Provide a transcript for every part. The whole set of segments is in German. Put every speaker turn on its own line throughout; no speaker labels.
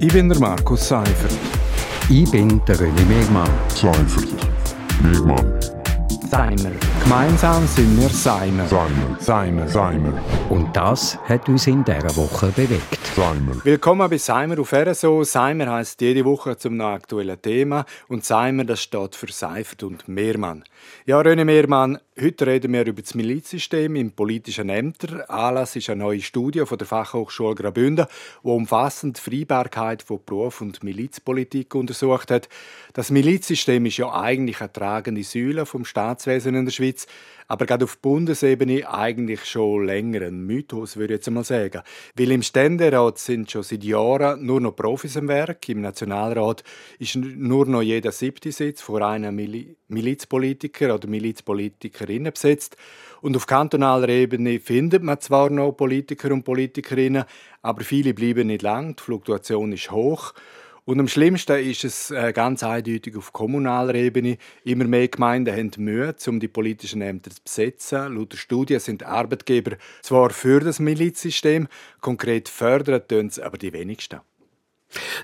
Ich bin der Markus Seifert.
Ich bin der René Megmann.
Seifert. Megmann.
Seimer. Gemeinsam sind wir Seimer.
Seimer.
Seimer.
Seimer.
Und das hat uns in dieser Woche bewegt.
Seimer.
Willkommen bei Seimer auf RSO. Seimer heißt jede Woche zum aktuellen Thema und Seimer das steht für Seifert und Mehrmann. Ja, René Mehrmann, heute reden wir über das Milizsystem in politischen Ämtern. Anlass ist eine neue Studie von der Fachhochschule Graubünden, die umfassend die Freibarkeit von Beruf und Milizpolitik untersucht hat. Das Milizsystem ist ja eigentlich eine tragende Säule vom Staatswesen in der Schweiz aber gerade auf Bundesebene eigentlich schon länger ein Mythos, würde ich jetzt einmal sagen. Weil im Ständerat sind schon seit Jahren nur noch Profis am Werk, im Nationalrat ist nur noch jeder siebte Sitz vor einem Mil Milizpolitiker oder Milizpolitikerinnen besetzt. Und auf kantonaler Ebene findet man zwar noch Politiker und Politikerinnen, aber viele bleiben nicht lang, die Fluktuation ist hoch. Und am schlimmsten ist es äh, ganz eindeutig auf kommunaler Ebene. Immer mehr Gemeinden haben Mühe, um die politischen Ämter zu besetzen. Laut der Studie sind Arbeitgeber zwar für das Milizsystem, konkret fördern tun es aber die wenigsten.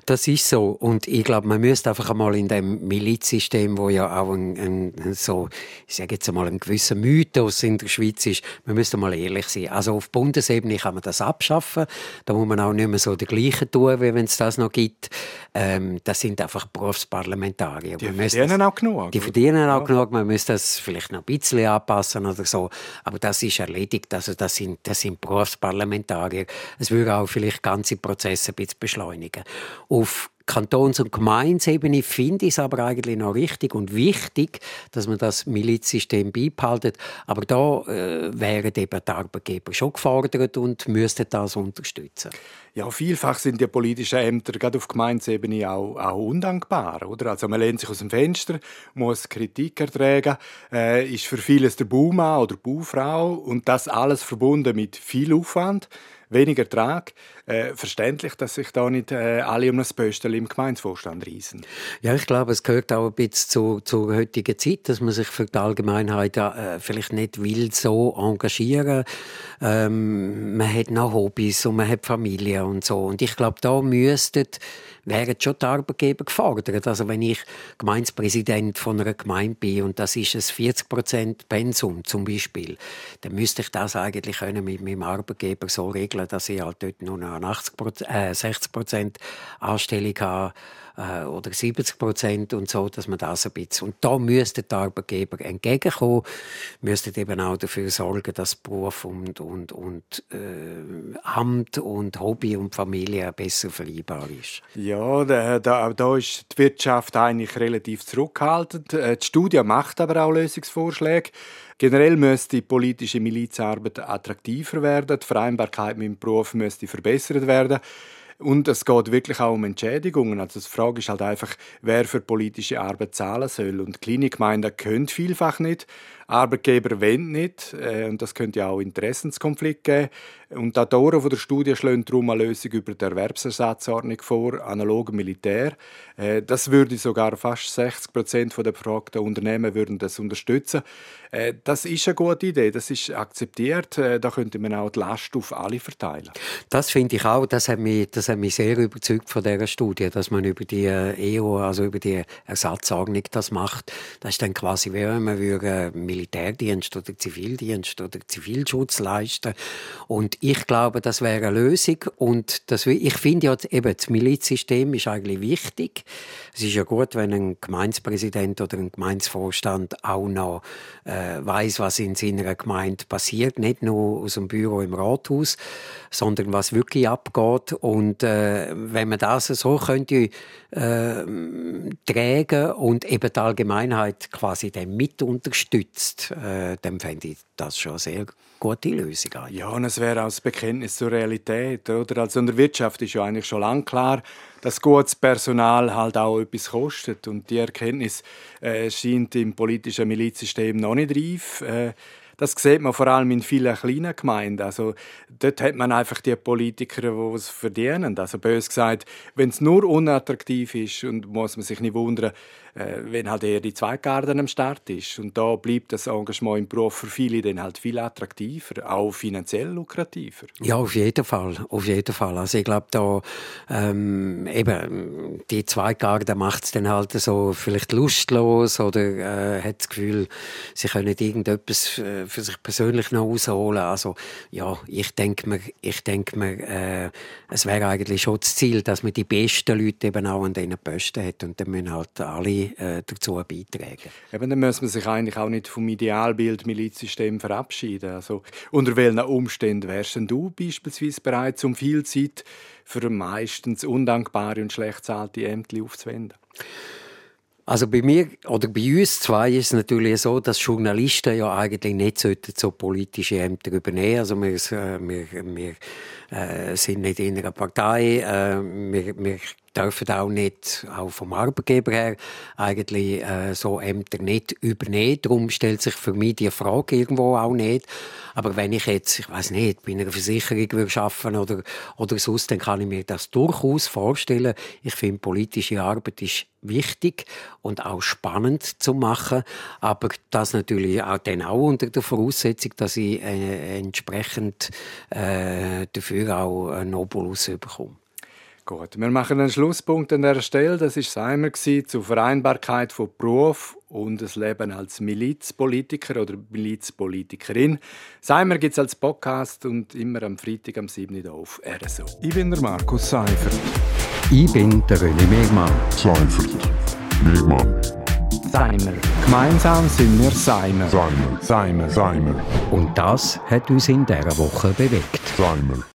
Das ist so. Und ich glaube, man müsste einfach einmal in dem Milizsystem, wo ja auch ein, ein, so, ich sage jetzt einmal, ein gewisser Mythos in der Schweiz ist, man müsste mal ehrlich sein. Also auf Bundesebene kann man das abschaffen. Da muss man auch nicht mehr so der gleiche tun, wie wenn es das noch gibt. Ähm, das sind einfach Berufsparlamentarier.
Die verdienen auch genug.
Die verdienen auch ja. genug. Man müsste das vielleicht noch ein bisschen anpassen oder so. Aber das ist erledigt. Also das sind, das sind Berufsparlamentarier. Es würde auch vielleicht ganze Prozesse ein bisschen beschleunigen. Auf Kantons- und Gemeinsebene finde ich es aber eigentlich noch richtig und wichtig, dass man das Milizsystem beibehalten. Aber da äh, wären eben die Arbeitgeber schon gefordert und müssten das unterstützen.
Ja, vielfach sind die politischen Ämter gerade auf Gemeinsebene auch, auch undankbar, oder? Also man lehnt sich aus dem Fenster, muss Kritik ertragen, äh, ist für vieles der Baumann oder Baufrau und das alles verbunden mit viel Aufwand weniger Ertrag. Äh, verständlich, dass sich da nicht äh, alle um das Pöstel im Gemeindevorstand reisen.
Ja, ich glaube, es gehört auch ein bisschen zu, zur heutigen Zeit, dass man sich für die Allgemeinheit äh, vielleicht nicht will so engagieren. Ähm, man hat noch Hobbys und man hat Familie und so. Und ich glaube, da müssten wären schon die Arbeitgeber gefordert. Also wenn ich Gemeindepräsident von einer Gemeinde bin und das ist ein 40% Pensum zum Beispiel, dann müsste ich das eigentlich können mit meinem Arbeitgeber so regeln, dass ich halt dort nur noch 80 äh, 60 Anstellung habe äh, oder 70 Prozent und so, dass man das ein bisschen... Und da müssten die Arbeitgeber entgegenkommen, müssten eben auch dafür sorgen, dass Beruf und, und, und äh, Amt und Hobby und Familie besser vereinbar ist.
Ja, da, da, da ist die Wirtschaft eigentlich relativ zurückhaltend. Äh, die Studie macht aber auch Lösungsvorschläge. Generell müsste die politische Milizarbeit attraktiver werden, die Vereinbarkeit mit dem Beruf müsste verbessert werden. Und es geht wirklich auch um Entschädigungen. Also die Frage ist halt einfach, wer für politische Arbeit zahlen soll. Und kleine Gemeinden können vielfach nicht. Arbeitgeber wollen nicht. Äh, und das könnte ja auch Interessenskonflikt geben. Und die Autoren der Studie schlagen darum eine Lösung über die Erwerbsersatzordnung vor, analog Militär. Äh, das würde sogar fast 60 Prozent der befragten Unternehmen würden das unterstützen. Äh, das ist eine gute Idee, das ist akzeptiert. Da könnte man auch die Last auf alle verteilen.
Das finde ich auch. Das hat, mich, das hat mich sehr überzeugt von dieser Studie, dass man über die EO, also über die Ersatzordnung das macht. Das ist dann quasi, wie wenn man würde Militärdienst oder Zivildienst oder Zivilschutz leisten. Und ich glaube, das wäre eine Lösung. Und das, ich finde ja eben, das Milizsystem ist eigentlich wichtig. Es ist ja gut, wenn ein Gemeindepräsident oder ein Gemeindevorstand auch noch äh, weiß, was in seiner Gemeinde passiert, nicht nur aus dem Büro im Rathaus, sondern was wirklich abgeht. Und äh, wenn man das so könnte äh, tragen und eben die Allgemeinheit quasi dann mit unterstützt, äh, dann fände ich das schon sehr gute Lösung.
Ja, und es wäre auch das Bekenntnis zur Realität. Oder? Also in der Wirtschaft ist ja eigentlich schon lange klar, dass gutes Personal halt auch etwas kostet. Und die Erkenntnis äh, scheint im politischen Milizsystem noch nicht reif. Äh, Das sieht man vor allem in vielen kleinen Gemeinden. Also, dort hat man einfach die Politiker, die es verdienen. Also bös gesagt, wenn es nur unattraktiv ist und muss man sich nicht wundern, wenn halt eher die Zweitgarten am Start ist. Und da bleibt das Engagement im Beruf für viele dann halt viel attraktiver, auch finanziell lukrativer.
Ja, auf jeden Fall, auf jeden Fall. Also ich glaube da ähm, eben die Zweitgarten macht es dann halt so vielleicht lustlos oder äh, hat das Gefühl, sie können irgendetwas äh, für sich persönlich noch rausholen. Also ja, ich denke mir, ich denke mir, äh, es wäre eigentlich schon das Ziel, dass man die besten Leute eben auch an diesen Posten hat und dann müssen halt alle äh, dazu beitragen.
Eben, dann muss man sich eigentlich auch nicht vom Idealbild Milizsystem verabschieden. Also, unter welchen Umständen wärst denn du beispielsweise bereit, um viel Zeit für meistens undankbare und schlecht zahlte Ämter aufzuwenden?
Also bei mir oder bei uns zwei ist es natürlich so, dass Journalisten ja eigentlich nicht so politische Ämter übernehmen. Also wir, äh, wir, wir äh, sind nicht in einer Partei, äh, wir, wir dürfen auch nicht, auch vom Arbeitgeber her, eigentlich äh, so Ämter nicht übernehmen. Darum stellt sich für mich die Frage irgendwo auch nicht. Aber wenn ich jetzt, ich weiß nicht, bei einer Versicherung arbeiten oder, oder sonst, dann kann ich mir das durchaus vorstellen. Ich finde, politische Arbeit ist wichtig und auch spannend zu machen, aber das natürlich auch dann auch unter der Voraussetzung, dass ich äh, entsprechend äh, dafür auch einen Obolus bekomme.
Gut, wir machen einen Schlusspunkt an der Stelle. Das war Seimer zur Vereinbarkeit von Beruf und das Leben als Milizpolitiker oder Milizpolitikerin. Seimer gibt es als Podcast und immer am Freitag am 7. Uhr auf RSO.
Ich bin der Markus Seifert.
Ich bin der René Megmann.
Seifert. Megmann.
Seimer.
Gemeinsam sind wir Seimer.
Seimer.
Seimer.
Seimer.
Und das hat uns in dieser Woche bewegt.
Seimer.